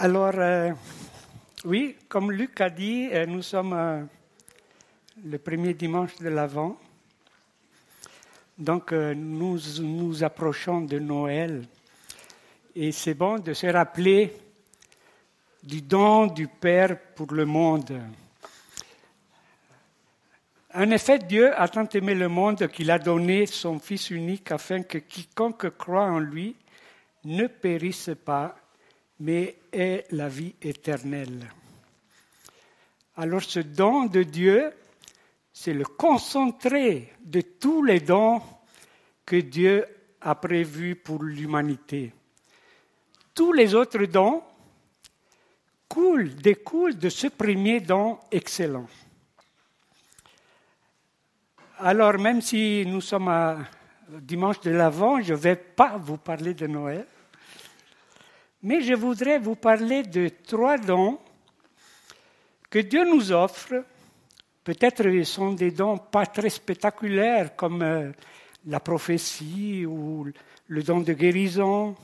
Alors, euh, oui, comme Luc a dit, euh, nous sommes euh, le premier dimanche de l'Avent. Donc, nous nous approchons de Noël. Et c'est bon de se rappeler du don du Père pour le monde. En effet, Dieu a tant aimé le monde qu'il a donné son Fils unique afin que quiconque croit en lui ne périsse pas, mais ait la vie éternelle. Alors ce don de Dieu, c'est le concentré de tous les dons que Dieu a prévus pour l'humanité. Tous les autres dons coulent, découlent de ce premier don excellent. Alors même si nous sommes à dimanche de l'Avent, je ne vais pas vous parler de Noël, mais je voudrais vous parler de trois dons que Dieu nous offre. Peut-être ce sont des dons pas très spectaculaires comme euh, la prophétie ou le don de guérison,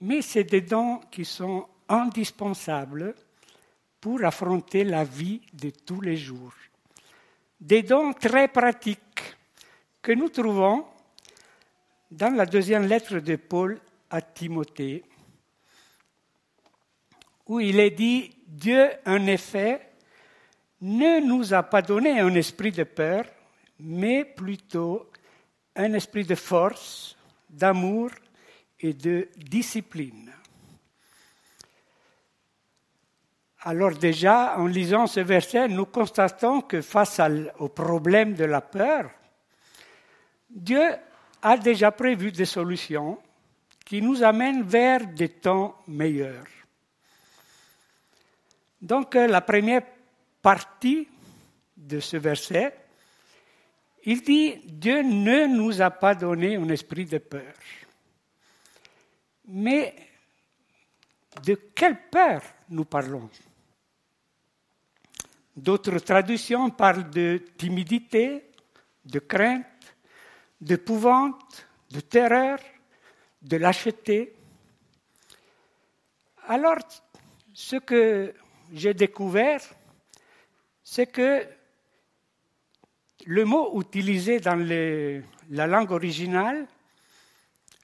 mais c'est des dons qui sont indispensables pour affronter la vie de tous les jours. Des dons très pratiques que nous trouvons dans la deuxième lettre de Paul à Timothée où il est dit, Dieu, en effet, ne nous a pas donné un esprit de peur, mais plutôt un esprit de force, d'amour et de discipline. Alors déjà, en lisant ce verset, nous constatons que face au problème de la peur, Dieu a déjà prévu des solutions qui nous amènent vers des temps meilleurs. Donc euh, la première partie de ce verset, il dit, Dieu ne nous a pas donné un esprit de peur. Mais de quelle peur nous parlons? D'autres traductions parlent de timidité, de crainte, d'épouvante, de terreur, de lâcheté. Alors, ce que j'ai découvert, c'est que le mot utilisé dans la langue originale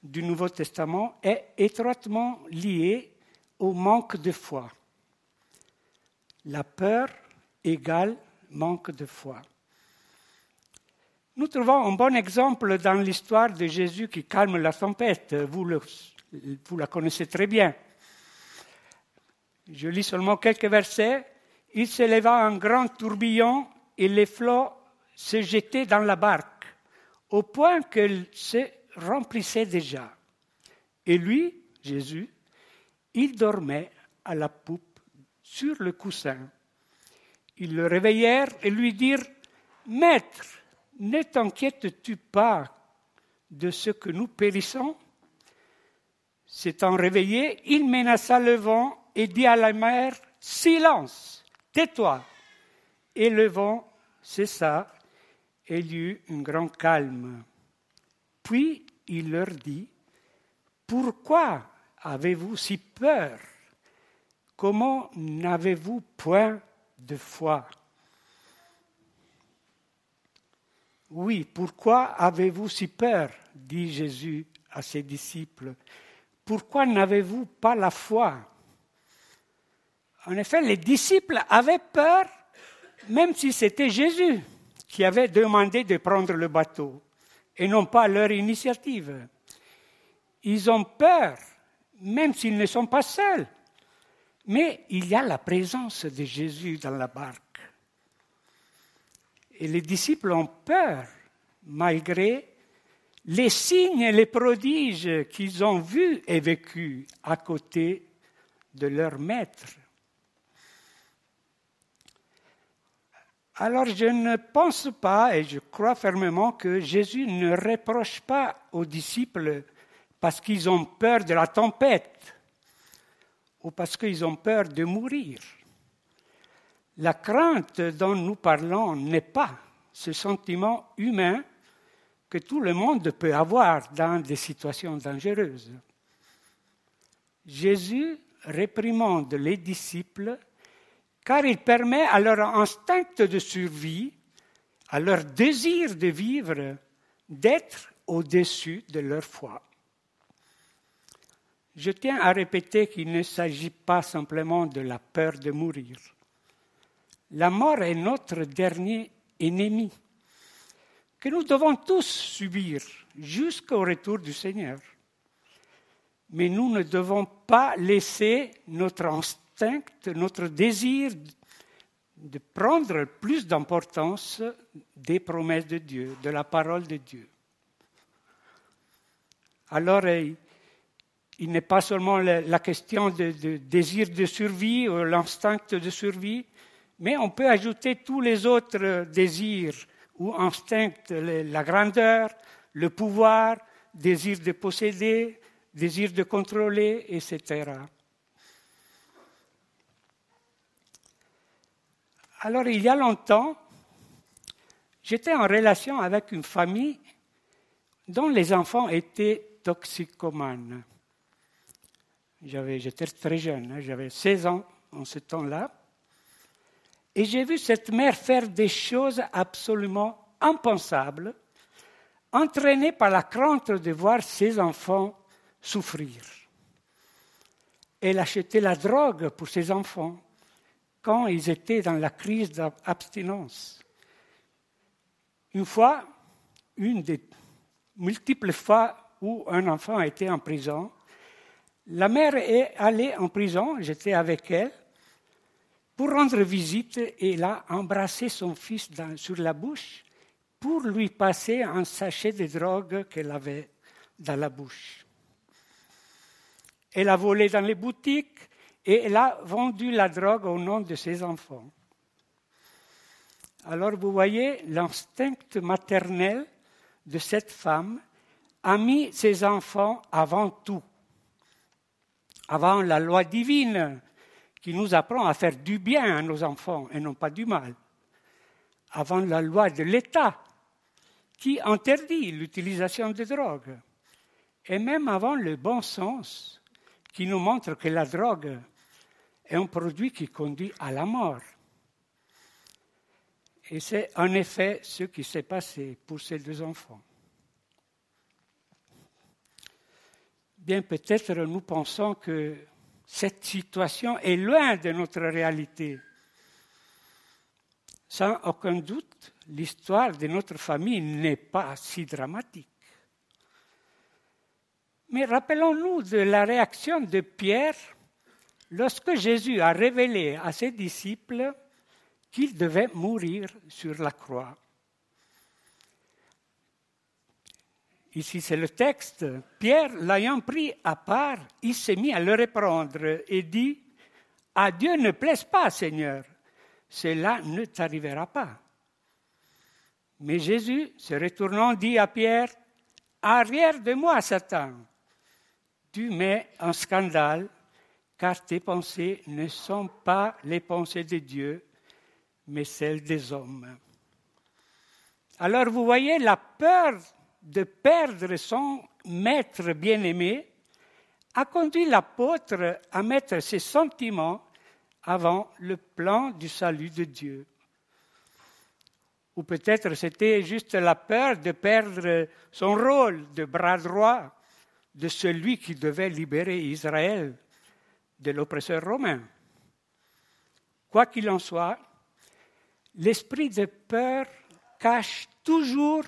du Nouveau Testament est étroitement lié au manque de foi. La peur égale manque de foi. Nous trouvons un bon exemple dans l'histoire de Jésus qui calme la tempête. Vous, vous la connaissez très bien. Je lis seulement quelques versets. Il s'éleva un grand tourbillon et les flots se jetaient dans la barque, au point qu'elle se remplissait déjà. Et lui, Jésus, il dormait à la poupe sur le coussin. Ils le réveillèrent et lui dirent, Maître, ne t'inquiètes-tu pas de ce que nous périssons? S'étant réveillé, il menaça le vent et dit à la mer, Silence, tais-toi. Et le vent cessa et il y eut un grand calme. Puis il leur dit, Pourquoi avez-vous si peur? Comment n'avez-vous point de foi? Oui, pourquoi avez-vous si peur? dit Jésus à ses disciples. Pourquoi n'avez-vous pas la foi? En effet, les disciples avaient peur, même si c'était Jésus qui avait demandé de prendre le bateau, et non pas leur initiative. Ils ont peur, même s'ils ne sont pas seuls. Mais il y a la présence de Jésus dans la barque. Et les disciples ont peur, malgré les signes et les prodiges qu'ils ont vus et vécus à côté de leur maître. Alors je ne pense pas, et je crois fermement, que Jésus ne reproche pas aux disciples parce qu'ils ont peur de la tempête ou parce qu'ils ont peur de mourir. La crainte dont nous parlons n'est pas ce sentiment humain que tout le monde peut avoir dans des situations dangereuses. Jésus réprimande les disciples car il permet à leur instinct de survie, à leur désir de vivre, d'être au-dessus de leur foi. Je tiens à répéter qu'il ne s'agit pas simplement de la peur de mourir. La mort est notre dernier ennemi, que nous devons tous subir jusqu'au retour du Seigneur. Mais nous ne devons pas laisser notre instinct, notre désir de prendre plus d'importance des promesses de Dieu, de la parole de Dieu. Alors, il n'est pas seulement la, question du désir de survie ou l'instinct de survie, mais on peut ajouter tous les autres désirs ou instincts, la grandeur, le pouvoir, désir de posséder, désir de contrôler, etc. Alors, il y a longtemps, j'étais en relation avec une famille dont les enfants étaient toxicomanes. J'étais très jeune, hein, j'avais 16 ans en ce temps-là. Et j'ai vu cette mère faire des choses absolument impensables, entraînée par la crainte de voir ses enfants souffrir. Elle achetait la drogue pour ses enfants quand ils étaient dans la crise d'abstinence. Une fois, une des multiples fois où un enfant été en prison, la mère est allée en prison, j'étais avec elle, pour rendre visite et elle a embrassé son fils sur la bouche pour lui passer un sachet de drogue qu'elle avait dans la bouche. Elle a volé dans les boutiques et elle a vendu la drogue au nom de ses enfants. Alors vous voyez, l'instinct maternel de cette femme a mis ses enfants avant tout. Avant la loi divine qui nous apprend à faire du bien à nos enfants et non pas du mal, avant la loi de l'État qui interdit l'utilisation de drogue, et même avant le bon sens qui nous montre que la drogue est un produit qui conduit à la mort. Et c'est en effet ce qui s'est passé pour ces deux enfants. bien peut-être nous pensons que cette situation est loin de notre réalité. Sans aucun doute, l'histoire de notre famille n'est pas si dramatique. Mais rappelons-nous de la réaction de Pierre lorsque Jésus a révélé à ses disciples qu'il devait mourir sur la croix. Ici, c'est le texte. Pierre, l'ayant pris à part, il s'est mis à le reprendre et dit À Dieu ne plaise pas, Seigneur, cela ne t'arrivera pas. Mais Jésus, se retournant, dit à Pierre Arrière de moi, Satan, tu mets en scandale, car tes pensées ne sont pas les pensées de Dieu, mais celles des hommes. Alors vous voyez la peur de perdre son maître bien-aimé a conduit l'apôtre à mettre ses sentiments avant le plan du salut de Dieu. Ou peut-être c'était juste la peur de perdre son rôle de bras droit de celui qui devait libérer Israël de l'oppresseur romain. Quoi qu'il en soit, l'esprit de peur cache toujours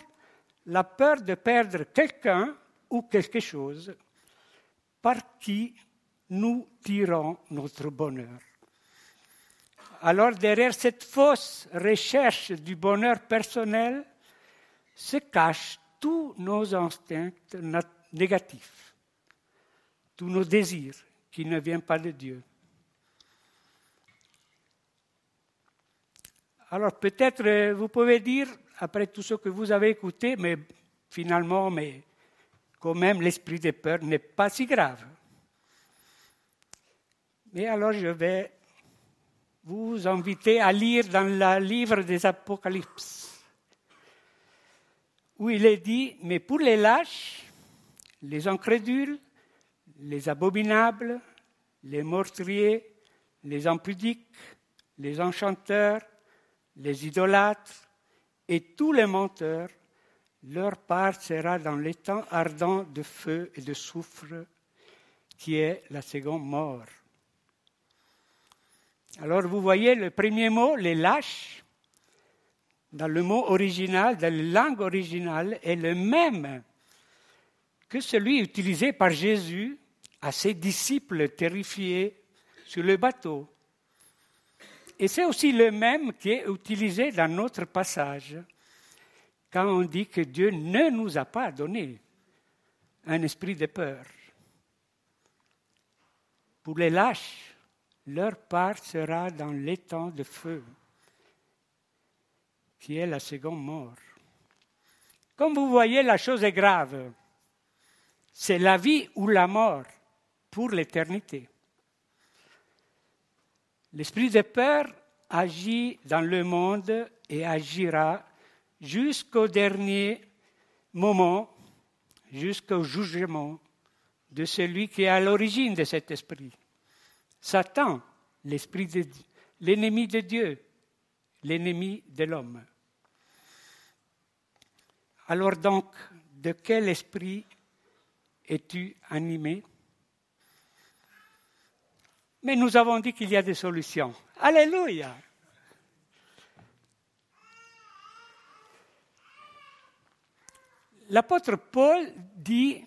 la peur de perdre quelqu'un ou quelque chose par qui nous tirons notre bonheur. Alors derrière cette fausse recherche du bonheur personnel se cachent tous nos instincts négatifs, tous nos désirs qui ne viennent pas de Dieu. Alors peut-être vous pouvez dire, après tout ce que vous avez écouté, mais finalement, mais quand même, l'esprit de peur n'est pas si grave. Mais alors je vais vous inviter à lire dans le livre des Apocalypses, où il est dit, mais pour les lâches, les incrédules, les abominables, les meurtriers, les impudiques, les enchanteurs, les idolâtres et tous les menteurs, leur part sera dans l'étang ardent de feu et de soufre, qui est la seconde mort. Alors vous voyez le premier mot, les lâches, dans le mot original, dans la langue originale, est le même que celui utilisé par Jésus à ses disciples terrifiés sur le bateau. Et c'est aussi le même qui est utilisé dans notre passage, quand on dit que Dieu ne nous a pas donné un esprit de peur. Pour les lâches, leur part sera dans l'étang de feu, qui est la seconde mort. Comme vous voyez, la chose est grave. C'est la vie ou la mort pour l'éternité. L'esprit de peur agit dans le monde et agira jusqu'au dernier moment, jusqu'au jugement de celui qui est à l'origine de cet esprit. Satan, l'esprit de l'ennemi de Dieu, l'ennemi de l'homme. Alors donc, de quel esprit es-tu animé? Mais nous avons dit qu'il y a des solutions. Alléluia L'apôtre Paul dit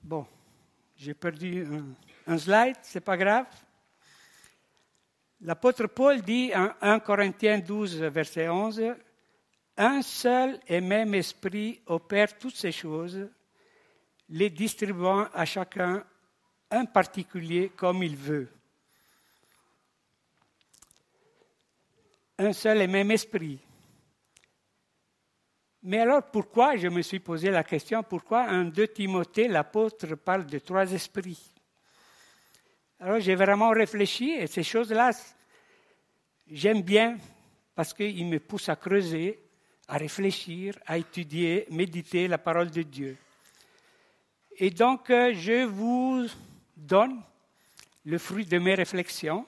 Bon, j'ai perdu un, un slide, c'est pas grave. L'apôtre Paul dit en 1 Corinthiens 12, verset 11, Un seul et même esprit opère toutes ces choses, les distribuant à chacun un particulier comme il veut. Un seul et même esprit. Mais alors pourquoi, je me suis posé la question, pourquoi en 2 Timothée, l'apôtre parle de trois esprits? Alors j'ai vraiment réfléchi et ces choses-là, j'aime bien parce qu'ils me poussent à creuser, à réfléchir, à étudier, méditer la parole de Dieu. Et donc euh, je vous donne le fruit de mes réflexions.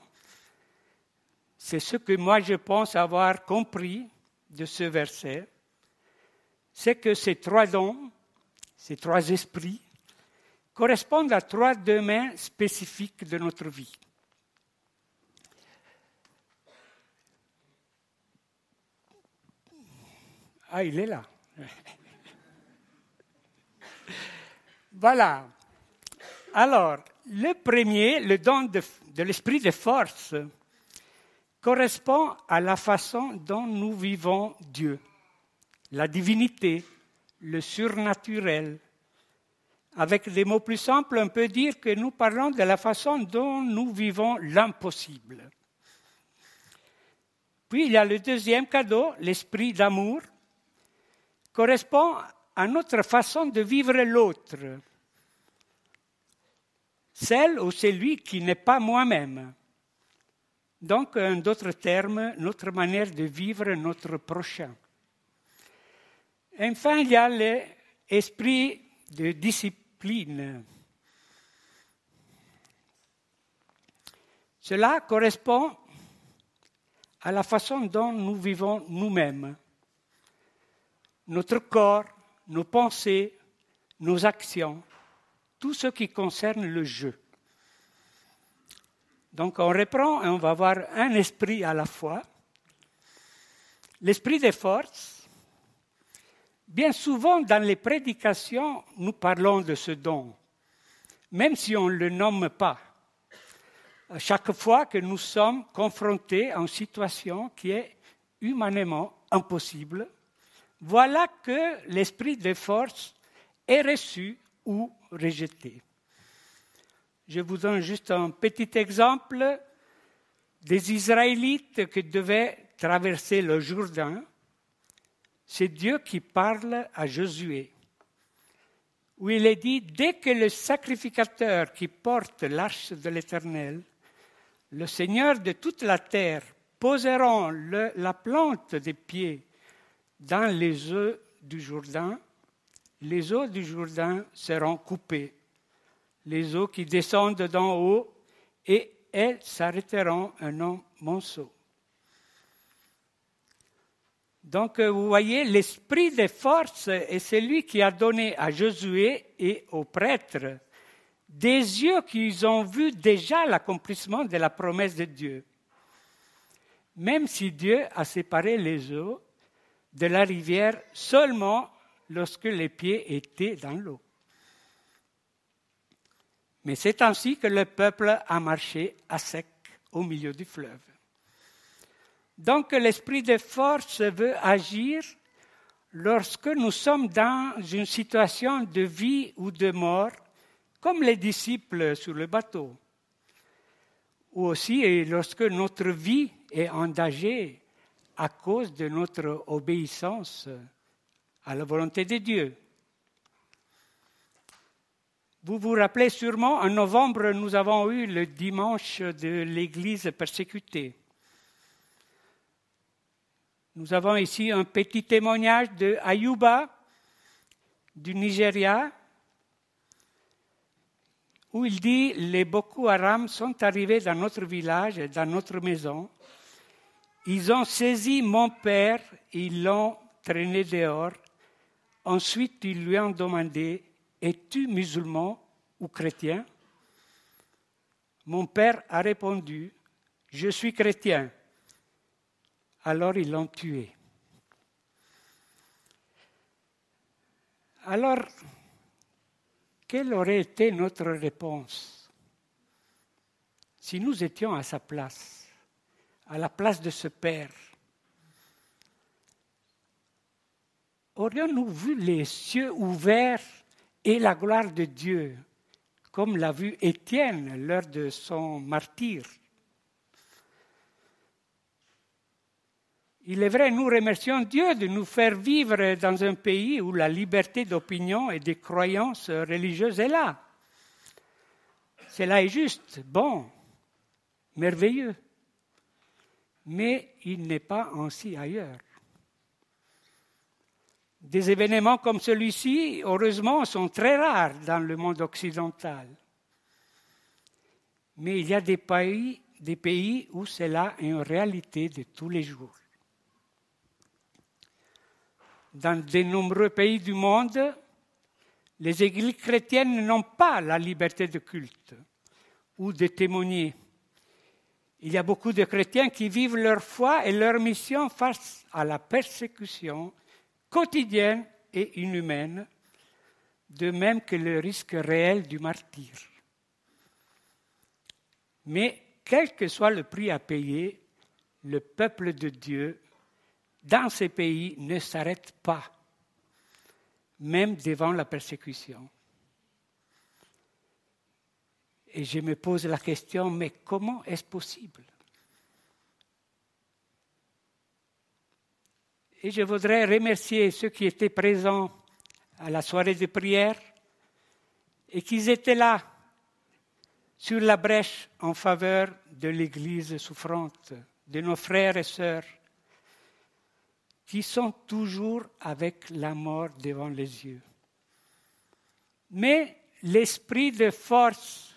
C'est ce que moi je pense avoir compris de ce verset c'est que ces trois dons, ces trois esprits, correspondent à trois domaines spécifiques de notre vie. Ah, il est là. voilà. Alors, le premier, le don de, de l'esprit de force, correspond à la façon dont nous vivons Dieu la divinité, le surnaturel. Avec des mots plus simples, on peut dire que nous parlons de la façon dont nous vivons l'impossible. Puis il y a le deuxième cadeau, l'esprit d'amour, correspond à notre façon de vivre l'autre, celle ou celui qui n'est pas moi-même. Donc, en d'autres termes, notre manière de vivre notre prochain. Enfin, il y a l'esprit de discipline. Cela correspond à la façon dont nous vivons nous-mêmes. Notre corps, nos pensées, nos actions, tout ce qui concerne le jeu. Donc on reprend et on va voir un esprit à la fois. L'esprit des forces, Bien souvent, dans les prédications, nous parlons de ce don, même si on ne le nomme pas. Chaque fois que nous sommes confrontés à une situation qui est humainement impossible, voilà que l'esprit de force est reçu ou rejeté. Je vous donne juste un petit exemple des Israélites qui devaient traverser le Jourdain c'est Dieu qui parle à Josué, où il est dit, dès que le sacrificateur qui porte l'arche de l'Éternel le Seigneur de toute la terre poseront la plante des pieds dans les eaux du Jourdain, les eaux du Jourdain seront coupées, les eaux qui descendent d'en haut, et elles s'arrêteront un an monceau. Donc, vous voyez, l'esprit des forces est celui qui a donné à Josué et aux prêtres des yeux qui ont vu déjà l'accomplissement de la promesse de Dieu. Même si Dieu a séparé les eaux de la rivière seulement lorsque les pieds étaient dans l'eau. Mais c'est ainsi que le peuple a marché à sec au milieu du fleuve. Donc l'esprit de force veut agir lorsque nous sommes dans une situation de vie ou de mort, comme les disciples sur le bateau, ou aussi lorsque notre vie est en à cause de notre obéissance à la volonté de Dieu. Vous vous rappelez sûrement, en novembre, nous avons eu le dimanche de l'Église persécutée. Nous avons ici un petit témoignage de Ayuba du Nigeria où il dit Les Boko Haram sont arrivés dans notre village et dans notre maison. Ils ont saisi mon père, ils l'ont traîné dehors. Ensuite, ils lui ont demandé Es-tu musulman ou chrétien? Mon père a répondu Je suis chrétien. Alors ils l'ont tué. Alors, quelle aurait été notre réponse si nous étions à sa place, à la place de ce Père? Aurions-nous vu les cieux ouverts et la gloire de Dieu, comme l'a vu Étienne lors de son martyre? Il est vrai, nous remercions Dieu de nous faire vivre dans un pays où la liberté d'opinion et de croyances religieuses est là. Cela est juste, bon, merveilleux. Mais il n'est pas ainsi ailleurs. Des événements comme celui-ci, heureusement, sont très rares dans le monde occidental. Mais il y a des pays, des pays où cela est une réalité de tous les jours dans de nombreux pays du monde, les églises chrétiennes n'ont pas la liberté de culte ou de témoigner. Il y a beaucoup de chrétiens qui vivent leur foi et leur mission face à la persécution quotidienne et inhumaine, de même que le risque réel du martyr. Mais quel que soit le prix à payer, le peuple de Dieu dans ces pays ne s'arrête pas, même devant la persécution. Et je me pose la question, mais comment est-ce possible? Et je voudrais remercier ceux qui étaient présents à la soirée de prière et qui étaient là sur la brèche en faveur de l'Église souffrante, de nos frères et sœurs qui sont toujours avec la mort devant les yeux. Mais l'esprit de force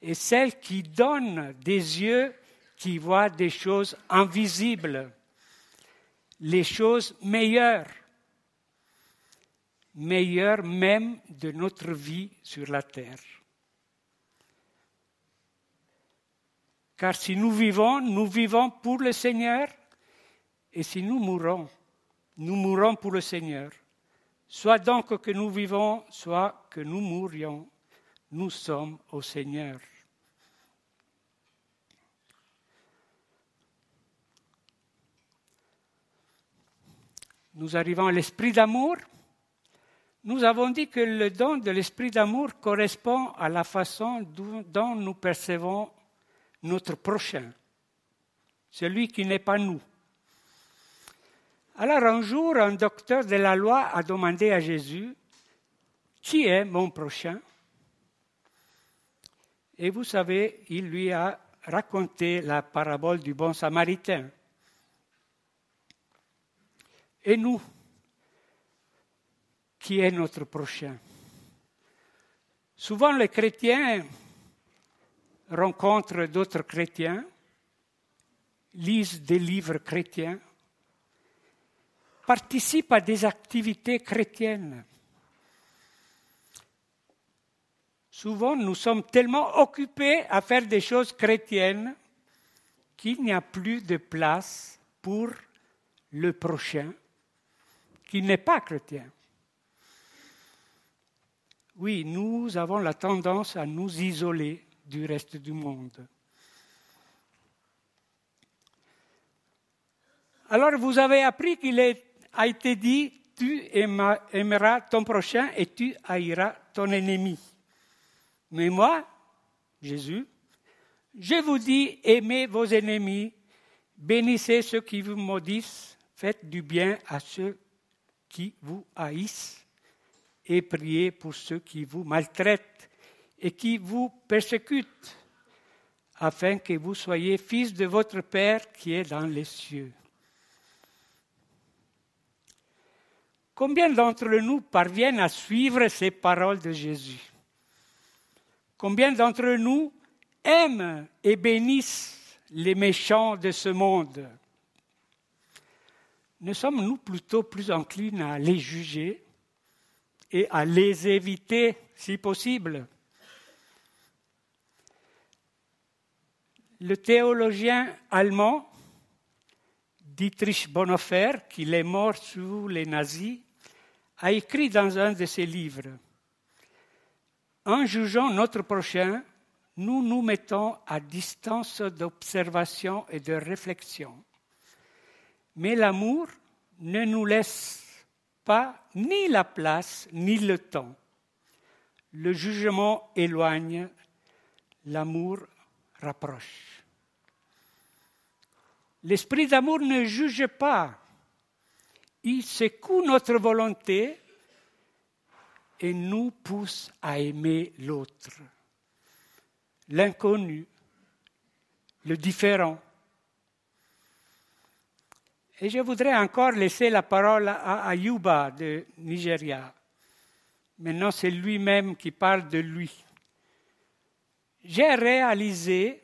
est celle qui donne des yeux qui voient des choses invisibles, les choses meilleures, meilleures même de notre vie sur la terre. Car si nous vivons, nous vivons pour le Seigneur et si nous mourons, nous mourons pour le Seigneur. Soit donc que nous vivons, soit que nous mourions, nous sommes au Seigneur. Nous arrivons à l'esprit d'amour. Nous avons dit que le don de l'esprit d'amour correspond à la façon dont nous percevons notre prochain, celui qui n'est pas nous. Alors un jour, un docteur de la loi a demandé à Jésus, qui est mon prochain? Et vous savez, il lui a raconté la parabole du bon samaritain. Et nous, qui est notre prochain? Souvent les chrétiens rencontrent d'autres chrétiens, lisent des livres chrétiens, participent à des activités chrétiennes. Souvent, nous sommes tellement occupés à faire des choses chrétiennes qu'il n'y a plus de place pour le prochain qui n'est pas chrétien. Oui, nous avons la tendance à nous isoler du reste du monde. Alors vous avez appris qu'il a été dit, tu aimeras ton prochain et tu haïras ton ennemi. Mais moi, Jésus, je vous dis, aimez vos ennemis, bénissez ceux qui vous maudissent, faites du bien à ceux qui vous haïssent et priez pour ceux qui vous maltraitent et qui vous persécutent, afin que vous soyez fils de votre Père qui est dans les cieux. Combien d'entre nous parviennent à suivre ces paroles de Jésus? Combien d'entre nous aiment et bénissent les méchants de ce monde? Ne sommes-nous plutôt plus enclins à les juger et à les éviter si possible? Le théologien allemand Dietrich Bonhoeffer, qui est mort sous les nazis, a écrit dans un de ses livres en jugeant notre prochain, nous nous mettons à distance d'observation et de réflexion. Mais l'amour ne nous laisse pas ni la place ni le temps. Le jugement éloigne, l'amour rapproche. L'esprit d'amour ne juge pas. Il secoue notre volonté et nous pousse à aimer l'autre, l'inconnu, le différent. Et je voudrais encore laisser la parole à Ayuba de Nigeria. Maintenant, c'est lui-même qui parle de lui. J'ai réalisé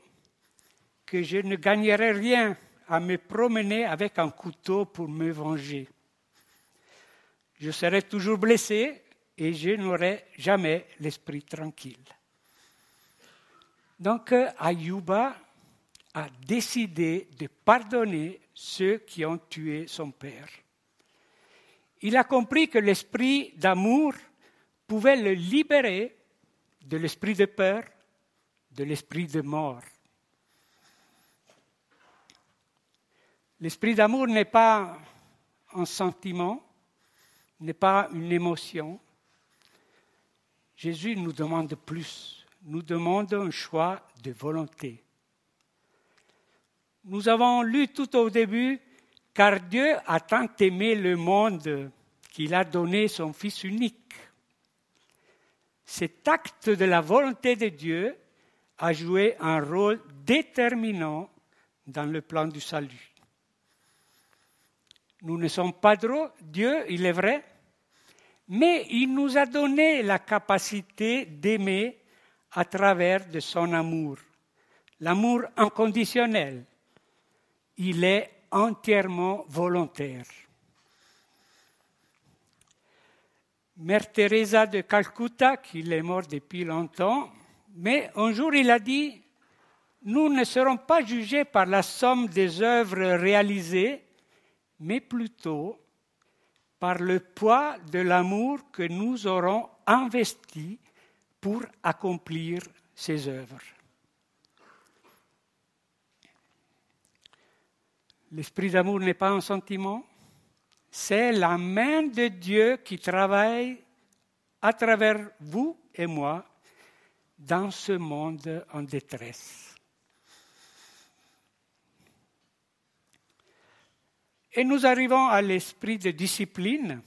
que je ne gagnerais rien à me promener avec un couteau pour me venger. Je serais toujours blessé et je n'aurai jamais l'esprit tranquille. Donc Ayuba a décidé de pardonner ceux qui ont tué son père. Il a compris que l'esprit d'amour pouvait le libérer de l'esprit de peur, de l'esprit de mort. L'esprit d'amour n'est pas un sentiment, n'est pas une émotion, Jésus nous demande plus, nous demande un choix de volonté. Nous avons lu tout au début, car Dieu a tant aimé le monde qu'il a donné son Fils unique. Cet acte de la volonté de Dieu a joué un rôle déterminant dans le plan du salut. Nous ne sommes pas drôles, Dieu, il est vrai, mais il nous a donné la capacité d'aimer à travers de son amour, l'amour inconditionnel. Il est entièrement volontaire. Mère Teresa de Calcutta, qui est morte depuis longtemps, mais un jour il a dit, nous ne serons pas jugés par la somme des œuvres réalisées, mais plutôt par le poids de l'amour que nous aurons investi pour accomplir ces œuvres. L'esprit d'amour n'est pas un sentiment, c'est la main de Dieu qui travaille à travers vous et moi dans ce monde en détresse. Et nous arrivons à l'esprit de discipline.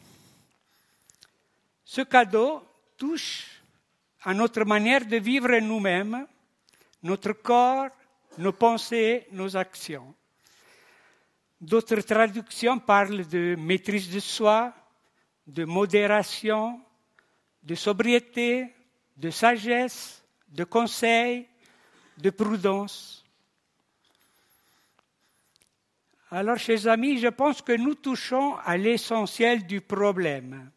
Ce cadeau touche à notre manière de vivre nous-mêmes, notre corps, nos pensées, nos actions. D'autres traductions parlent de maîtrise de soi, de modération, de sobriété, de sagesse, de conseil, de prudence. Alors, chers amis, je pense que nous touchons à l'essentiel du problème.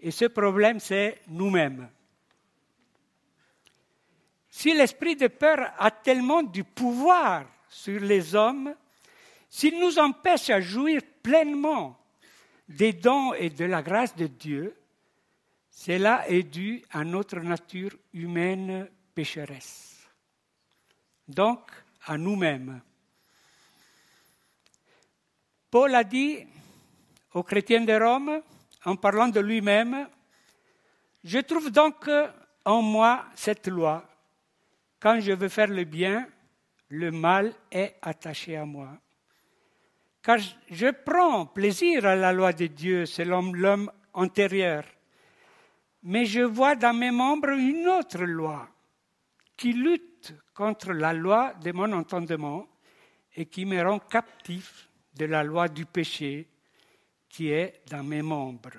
Et ce problème, c'est nous-mêmes. Si l'esprit de peur a tellement du pouvoir sur les hommes, s'il nous empêche à jouir pleinement des dons et de la grâce de Dieu, cela est dû à notre nature humaine pécheresse. Donc, à nous-mêmes. Paul a dit aux chrétiens de Rome, en parlant de lui-même, Je trouve donc en moi cette loi. Quand je veux faire le bien, le mal est attaché à moi. Car je prends plaisir à la loi de Dieu selon l'homme antérieur. Mais je vois dans mes membres une autre loi qui lutte contre la loi de mon entendement et qui me rend captif de la loi du péché qui est dans mes membres.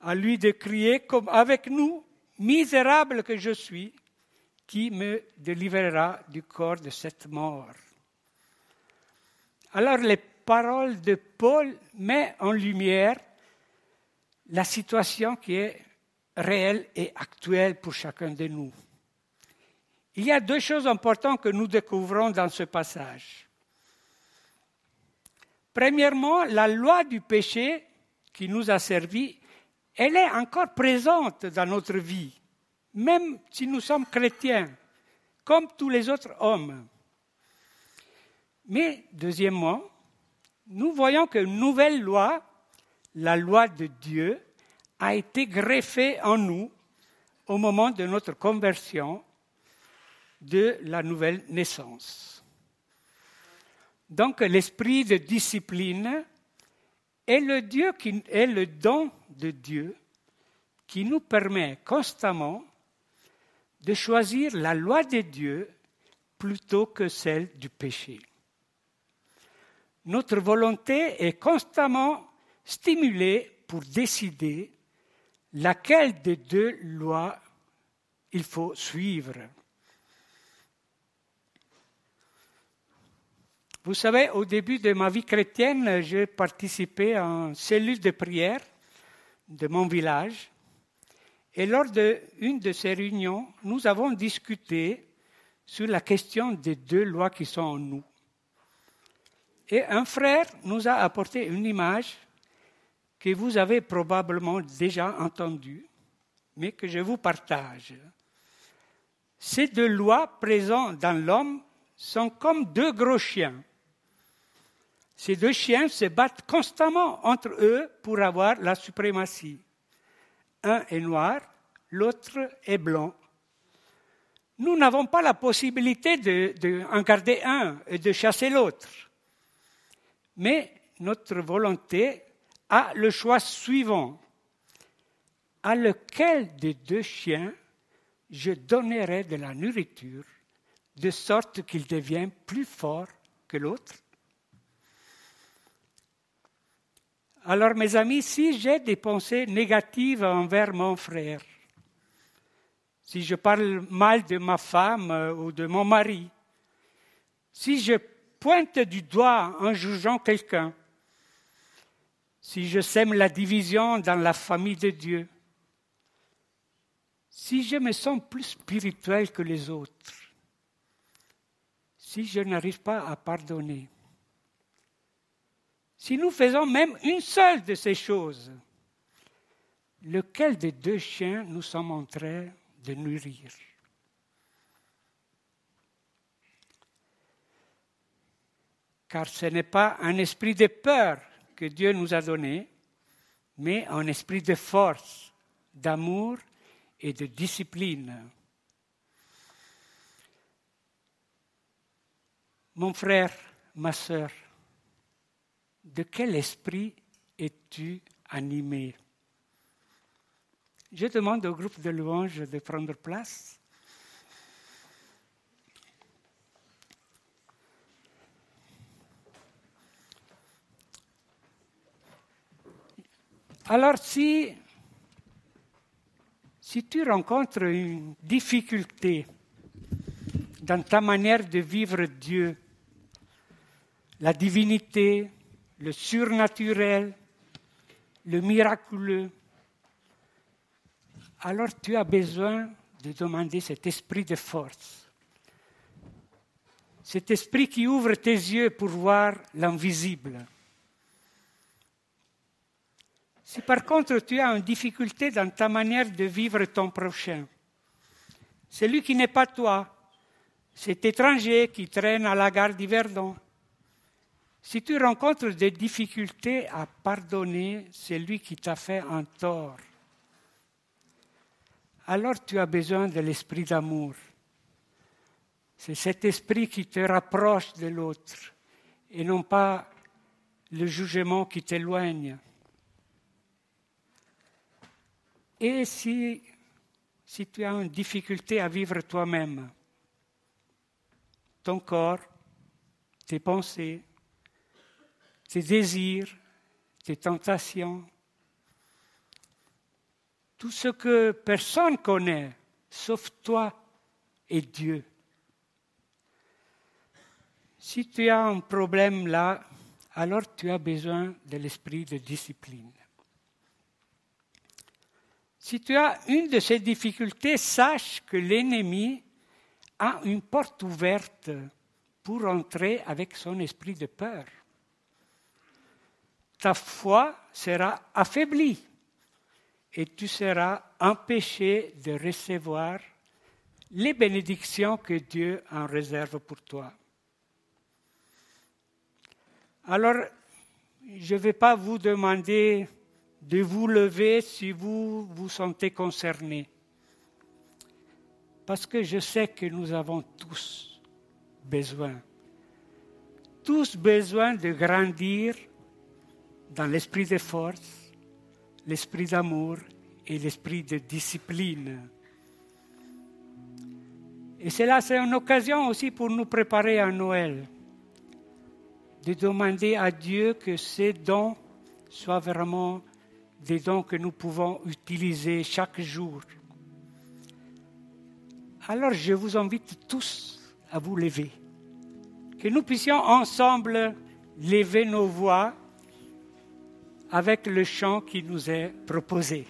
À lui de crier comme avec nous, misérable que je suis, qui me délivrera du corps de cette mort. Alors les paroles de Paul mettent en lumière la situation qui est réelle et actuelle pour chacun de nous. Il y a deux choses importantes que nous découvrons dans ce passage. Premièrement, la loi du péché qui nous a servi, elle est encore présente dans notre vie, même si nous sommes chrétiens, comme tous les autres hommes. Mais deuxièmement, nous voyons qu'une nouvelle loi, la loi de Dieu, a été greffée en nous au moment de notre conversion de la nouvelle naissance. Donc l'esprit de discipline est le, don de Dieu qui nous permet constamment de choisir la loi de Dieu plutôt que celle du péché. Notre volonté est constamment stimulée pour décider laquelle des deux lois il faut suivre. Vous savez, au début de ma vie chrétienne, j'ai participé à une cellule de prière de mon village. Et lors d'une de, ces réunions, nous avons discuté sur la question des deux lois qui sont en nous. Et un frère nous a apporté une image que vous avez probablement déjà entendue, mais que je vous partage. Ces deux lois présentes dans l'homme sont comme deux gros chiens ces deux chiens se battent constamment entre eux pour avoir la suprématie. Un est noir, l'autre est blanc. Nous n'avons pas la possibilité d'en de, garder un et de chasser l'autre. Mais notre volonté a le choix suivant. À lequel des deux chiens je donnerai de la nourriture de sorte qu'il devienne plus fort que l'autre? Alors, mes amis, si j'ai des pensées négatives envers mon frère, si je parle mal de ma femme euh, ou de mon mari, si je pointe du doigt en jugeant quelqu'un, si je sème la division dans la famille de Dieu, si je me sens plus spirituel que les autres, si je n'arrive pas à pardonner, si nous faisons même une seule de ces choses, lequel des deux chiens nous sommes en train de nourrir? Car ce n'est pas un esprit de peur que Dieu nous a donné, mais un esprit de force, d'amour et de discipline. Mon frère, ma sœur, de quel esprit es-tu animé? Je demande au groupe de louanges de prendre place. Alors si, tu rencontres une difficulté dans ta manière de vivre Dieu, la divinité, le surnaturel, le miraculeux, alors tu as besoin de demander cet esprit de force. Cet esprit qui ouvre tes yeux pour voir l'invisible. Si par contre tu as une difficulté dans ta manière de vivre ton prochain, celui qui n'est pas toi, cet étranger qui traîne à la gare d'Yverdon, si tu rencontres des difficultés à pardonner celui qui t'a fait un tort, alors tu as besoin de l'esprit d'amour. C'est cet esprit qui te rapproche de l'autre et non pas le jugement qui t'éloigne. Et si, tu as une difficulté à vivre toi-même, ton corps, tes pensées, tes désirs, tes tentations, tout ce que personne connaît, sauf toi et Dieu. Si tu as un problème là, alors tu as besoin de l'esprit de discipline. Si tu as une de ces difficultés, sache que l'ennemi a une porte ouverte pour entrer avec son esprit de peur ta foi sera affaiblie et tu seras empêché de recevoir les bénédictions que Dieu en réserve pour toi. Alors, je ne vais pas vous demander de vous lever si vous vous sentez concerné, parce que je sais que nous avons tous besoin, tous besoin de grandir dans l'esprit de force, l'esprit d'amour et l'esprit de discipline. Et cela, c'est une occasion aussi pour nous préparer à Noël, de demander à Dieu que ces dons soient vraiment des dons que nous pouvons utiliser chaque jour. Alors je vous invite tous à vous lever, que nous puissions ensemble lever nos voix avec le chant qui nous est proposé.